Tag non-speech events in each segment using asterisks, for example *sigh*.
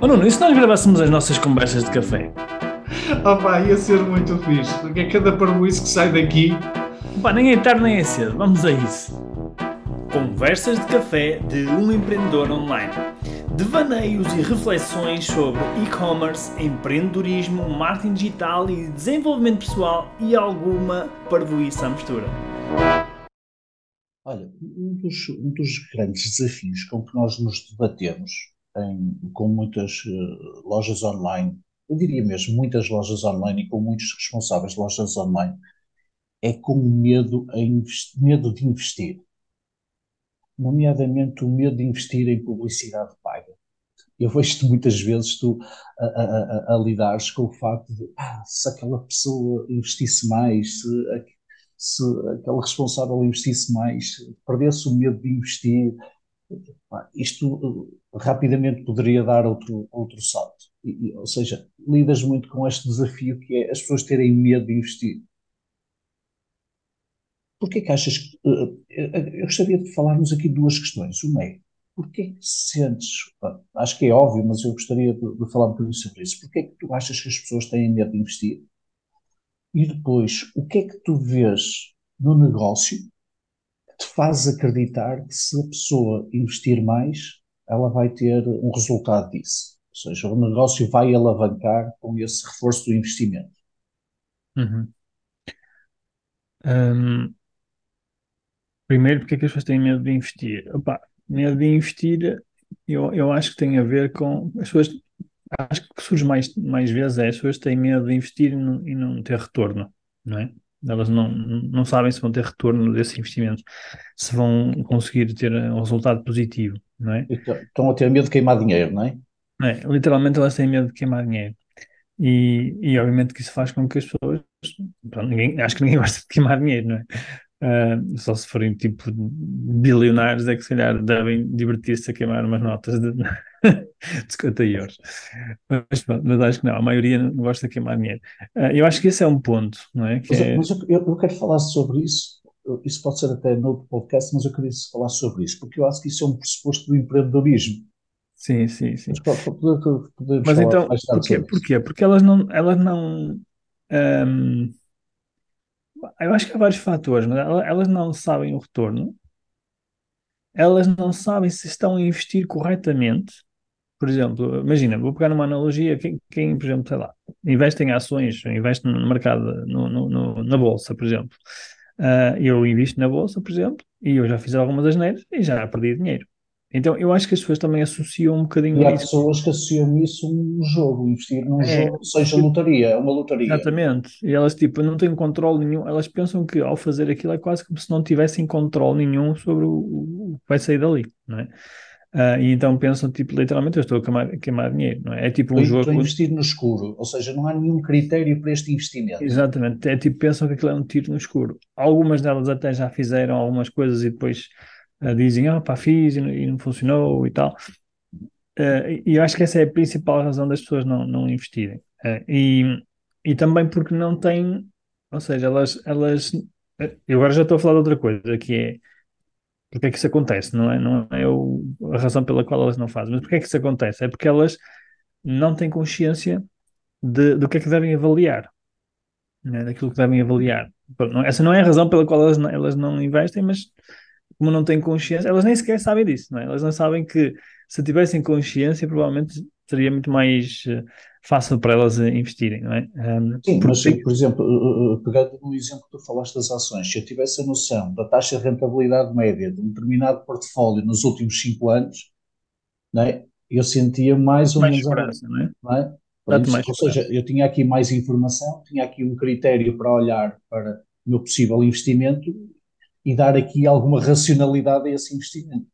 Oh Nuno, e se nós gravássemos as nossas conversas de café? Opa, ia ser muito fixe, porque é cada parboice que sai daqui. Pá, nem é tarde nem é cedo, vamos a isso. Conversas de café de um empreendedor online. Devaneios e reflexões sobre e-commerce, empreendedorismo, marketing digital e desenvolvimento pessoal e alguma parvoíça à mistura. Olha, um dos, um dos grandes desafios com que nós nos debatemos em, com muitas uh, lojas online, eu diria mesmo muitas lojas online e com muitos responsáveis de lojas online, é com medo, medo de investir. Nomeadamente o medo de investir em publicidade paga. Eu vejo-te muitas vezes tu a, a, a, a lidares com o facto de ah, se aquela pessoa investisse mais, se, se responsável investisse mais, perdesse o medo de investir, isto eh, rapidamente poderia dar outro, outro salto. E, ou seja, lidas muito com este desafio que é as pessoas terem medo de investir. Porquê que achas que. Eh, eh, eu gostaria de falarmos aqui duas questões. Uma é, porquê que sentes. Acho que é óbvio, mas eu gostaria de, de falar um bocadinho sobre isso. Porquê que tu achas que as pessoas têm medo de investir? E depois, o que é que tu vês no negócio te faz acreditar que se a pessoa investir mais, ela vai ter um resultado disso. Ou seja, o negócio vai alavancar com esse reforço do investimento. Uhum. Um, primeiro, porque é que as pessoas têm medo de investir? Opa, medo de investir, eu, eu acho que tem a ver com as pessoas. Acho que surge mais, mais vezes é as pessoas têm medo de investir e não, e não ter retorno, não é? Elas não, não sabem se vão ter retorno desse investimento, se vão conseguir ter um resultado positivo, não é? Então, estão a ter medo de queimar dinheiro, não é? é literalmente elas têm medo de queimar dinheiro. E, e obviamente que isso faz com que as pessoas. Pronto, ninguém, acho que ninguém *laughs* gosta de queimar dinheiro, não é? Uh, só se forem tipo bilionários é que se calhar devem divertir-se a queimar umas notas de, *laughs* de 50 euros. Mas, mas, acho que não, a maioria não gosta de queimar dinheiro. Uh, eu acho que esse é um ponto, não é? Que mas, é... mas eu, eu, quero falar sobre isso, isso pode ser até no outro podcast, mas eu queria falar sobre isso, porque eu acho que isso é um pressuposto do empreendedorismo. Sim, sim, sim. Mas, poder, mas então, porquê? porquê? Porque elas não, elas não eu acho que há vários fatores, mas elas não sabem o retorno, elas não sabem se estão a investir corretamente. Por exemplo, imagina, vou pegar numa analogia, quem, quem por exemplo, sei lá, investe em ações, investe no mercado, no, no, no na bolsa, por exemplo. Uh, eu invisto na bolsa, por exemplo, e eu já fiz algumas asneiras e já perdi dinheiro. Então, eu acho que as pessoas também associam um bocadinho E há isso. pessoas que associam isso a um jogo, investir num é, jogo, seja tipo, lotaria, é uma lotaria. Exatamente. E elas, tipo, não têm controle nenhum. Elas pensam que ao fazer aquilo é quase como se não tivessem controle nenhum sobre o, o que vai sair dali, não é? Uh, e então pensam, tipo, literalmente, eu estou a queimar, queimar dinheiro, não é? É tipo um estou, jogo. Estou a investir no escuro, ou seja, não há nenhum critério para este investimento. Exatamente. É tipo, pensam que aquilo é um tiro no escuro. Algumas delas até já fizeram algumas coisas e depois uh, dizem, ah, pá, fiz e não, e não funcionou e tal. Uh, e eu acho que essa é a principal razão das pessoas não, não investirem. E, e também porque não têm, ou seja, elas, elas. Eu agora já estou a falar de outra coisa, que é porque é que isso acontece, não é? Não é o, a razão pela qual elas não fazem, mas porque é que isso acontece? É porque elas não têm consciência de, do que é que devem avaliar, né? daquilo que devem avaliar. Essa não é a razão pela qual elas não, elas não investem, mas como não têm consciência, elas nem sequer sabem disso, não é? Elas não sabem que se tivessem consciência, provavelmente seria muito mais uh, fácil para elas investirem, não é? Um, Sim, mas por exemplo, uh, pegando no exemplo que tu falaste das ações, se eu tivesse a noção da taxa de rentabilidade média de um determinado portfólio nos últimos 5 anos, não é? eu sentia mais ou menos. Esperança, não é? Não é? Isso, ou seja, eu tinha aqui mais informação, tinha aqui um critério para olhar para o meu possível investimento e dar aqui alguma racionalidade a esse investimento.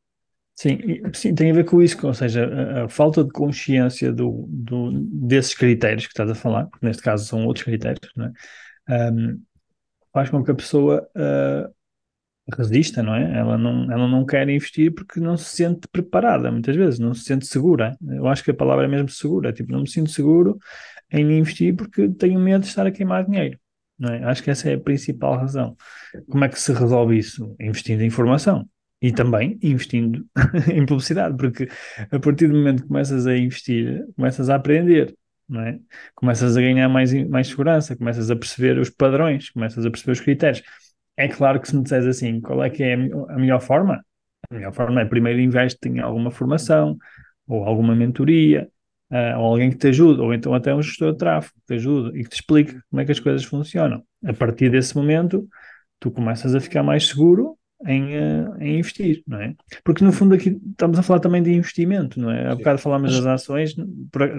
Sim, sim, tem a ver com isso, ou seja, a, a falta de consciência do, do, desses critérios que estás a falar, neste caso são outros critérios, é? Um, faz com que a pessoa uh, resista, não é? Ela não, ela não quer investir porque não se sente preparada, muitas vezes, não se sente segura. Eu acho que a palavra é mesmo segura, tipo, não me sinto seguro em investir porque tenho medo de estar a queimar dinheiro. É? Acho que essa é a principal razão. Como é que se resolve isso? Investindo em informação. E também investindo *laughs* em publicidade, porque a partir do momento que começas a investir, começas a aprender, não é? Começas a ganhar mais, mais segurança, começas a perceber os padrões, começas a perceber os critérios. É claro que se me disseres assim, qual é que é a melhor forma? A melhor forma é primeiro investe em alguma formação, ou alguma mentoria, uh, ou alguém que te ajude, ou então até um gestor de tráfego que te ajude e que te explique como é que as coisas funcionam. A partir desse momento, tu começas a ficar mais seguro em, uh, em investir, não é? Porque no fundo aqui estamos a falar também de investimento, não é? Há bocado falámos das ações,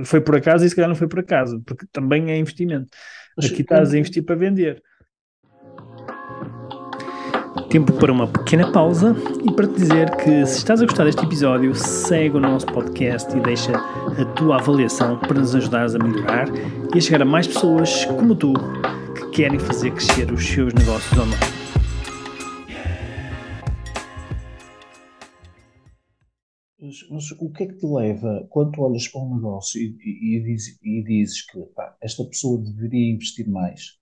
foi por acaso e se calhar não foi por acaso, porque também é investimento. Aqui estás a investir para vender. Tempo para uma pequena pausa e para te dizer que se estás a gostar deste episódio, segue o nosso podcast e deixa a tua avaliação para nos ajudares a melhorar e a chegar a mais pessoas como tu que querem fazer crescer os seus negócios online. Mas, o que é que te leva, quando tu olhas para um negócio e, e, e, e dizes que pá, esta pessoa deveria investir mais,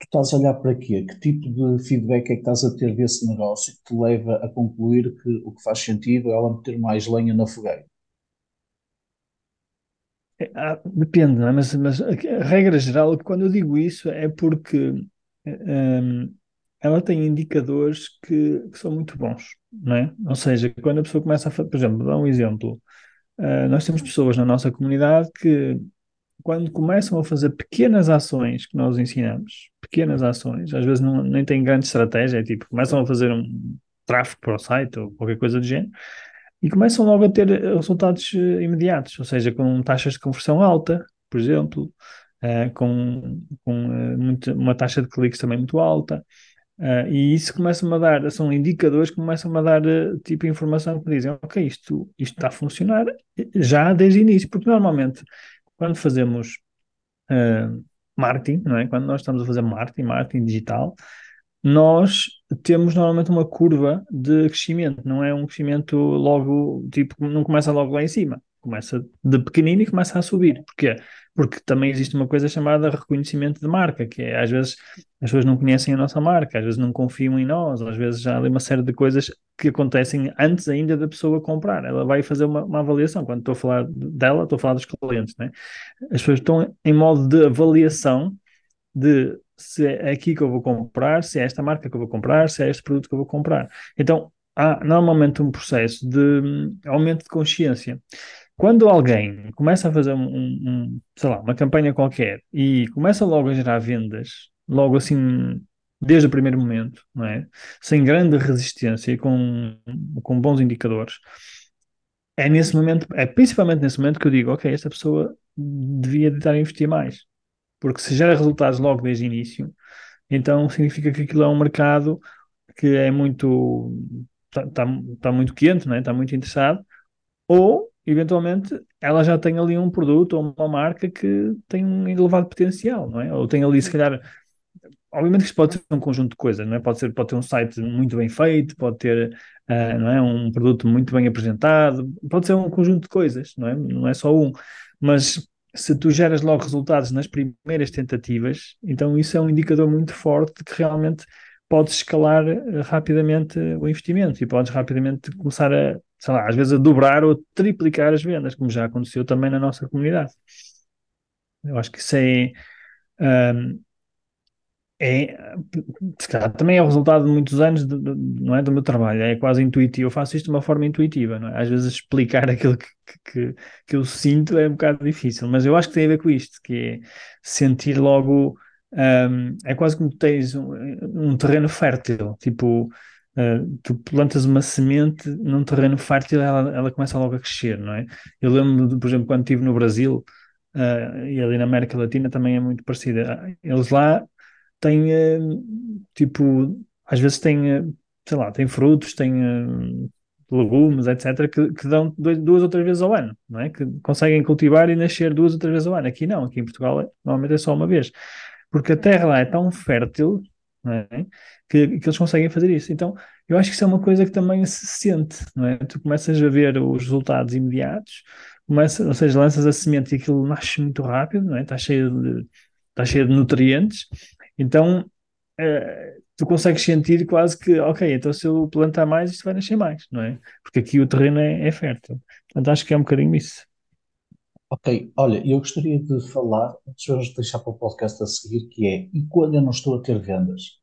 tu estás a olhar para quê? Que tipo de feedback é que estás a ter desse negócio que te leva a concluir que o que faz sentido é ela meter mais lenha na fogueira? É, ah, depende, não é? Mas, mas a, regra geral, quando eu digo isso, é porque um, ela tem indicadores que, que, são muito bons, não é? Ou seja, quando a pessoa começa a, por exemplo, dá um exemplo, uh, nós temos pessoas na nossa comunidade que quando começam a fazer pequenas ações que nós ensinamos, pequenas ações, às vezes não, nem tem grande estratégia, é tipo, começam a fazer um tráfego para o site ou qualquer coisa do género, e começam logo a ter resultados eh, imediatos, ou seja, com taxas de conversão alta, por exemplo, uh, com, com uh, uma taxa de cliques também muito alta, uh, e isso começa-me a dar, são indicadores que começam a dar tipo de informação que dizem, ok, isto, isto está a funcionar já desde o início, porque normalmente quando fazemos uh, marketing, não é? Quando nós estamos a fazer marketing, marketing digital, nós temos normalmente uma curva de crescimento, não é um crescimento logo, tipo, não começa logo lá em cima, começa de pequenino e começa a subir. Porquê? Porque também existe uma coisa chamada reconhecimento de marca, que é às vezes as pessoas não conhecem a nossa marca, às vezes não confiam em nós, às vezes já há ali uma série de coisas que acontecem antes ainda da pessoa comprar. Ela vai fazer uma, uma avaliação. Quando estou a falar dela, estou a falar dos clientes, né? As pessoas estão em modo de avaliação de se é aqui que eu vou comprar, se é esta marca que eu vou comprar, se é este produto que eu vou comprar. Então, há normalmente um processo de hum, aumento de consciência. Quando alguém começa a fazer um, um, sei lá, uma campanha qualquer e começa logo a gerar vendas, logo assim, desde o primeiro momento, não é? Sem grande resistência e com, com bons indicadores, é nesse momento, é principalmente nesse momento que eu digo, ok, esta pessoa devia estar a investir mais. Porque se gera resultados logo desde o início, então significa que aquilo é um mercado que é muito está tá, tá muito quente, né? está muito interessado, ou eventualmente ela já tem ali um produto ou uma marca que tem um elevado potencial, não é? Ou tem ali, se calhar, obviamente que isto pode ser um conjunto de coisas, não é? Pode ser, pode ter um site muito bem feito, pode ter, uh, não é? Um produto muito bem apresentado, pode ser um conjunto de coisas, não é? Não é só um, mas se tu geras logo resultados nas primeiras tentativas, então isso é um indicador muito forte de que realmente podes escalar eh, rapidamente o investimento e podes rapidamente começar a, sei lá, às vezes a dobrar ou triplicar as vendas, como já aconteceu também na nossa comunidade. Eu acho que isso é, um, é também é o resultado de muitos anos de, de, não é, do meu trabalho, é quase intuitivo, eu faço isto de uma forma intuitiva, não é? Às vezes explicar *laughs* aquilo que, que, que eu sinto é um bocado difícil, mas eu acho que tem a ver com isto, que é sentir logo um, é quase como tens um, um terreno fértil, tipo, uh, tu plantas uma semente num terreno fértil, ela, ela começa logo a crescer, não é? Eu lembro, por exemplo, quando estive no Brasil uh, e ali na América Latina também é muito parecida. Eles lá têm, uh, tipo, às vezes têm, sei lá, têm frutos, têm legumes, etc., que, que dão dois, duas ou três vezes ao ano, não é? Que conseguem cultivar e nascer duas ou três vezes ao ano. Aqui não, aqui em Portugal é, normalmente é só uma vez porque a terra lá é tão fértil é? que, que, eles conseguem fazer isso. Então, eu acho que isso é uma coisa que também se sente, não é? Tu começas a ver os resultados imediatos, começa, ou seja, lanças a semente e aquilo nasce muito rápido, não é? Está cheio de, está cheio de nutrientes, então uh, tu consegues sentir quase que, ok, então se eu plantar mais, isto vai nascer mais, não é? Porque aqui o terreno é, é fértil. Portanto, acho que é um bocadinho isso. Ok, olha, eu gostaria de falar, antes de deixar para o podcast a seguir, que é, e quando eu não estou a ter vendas?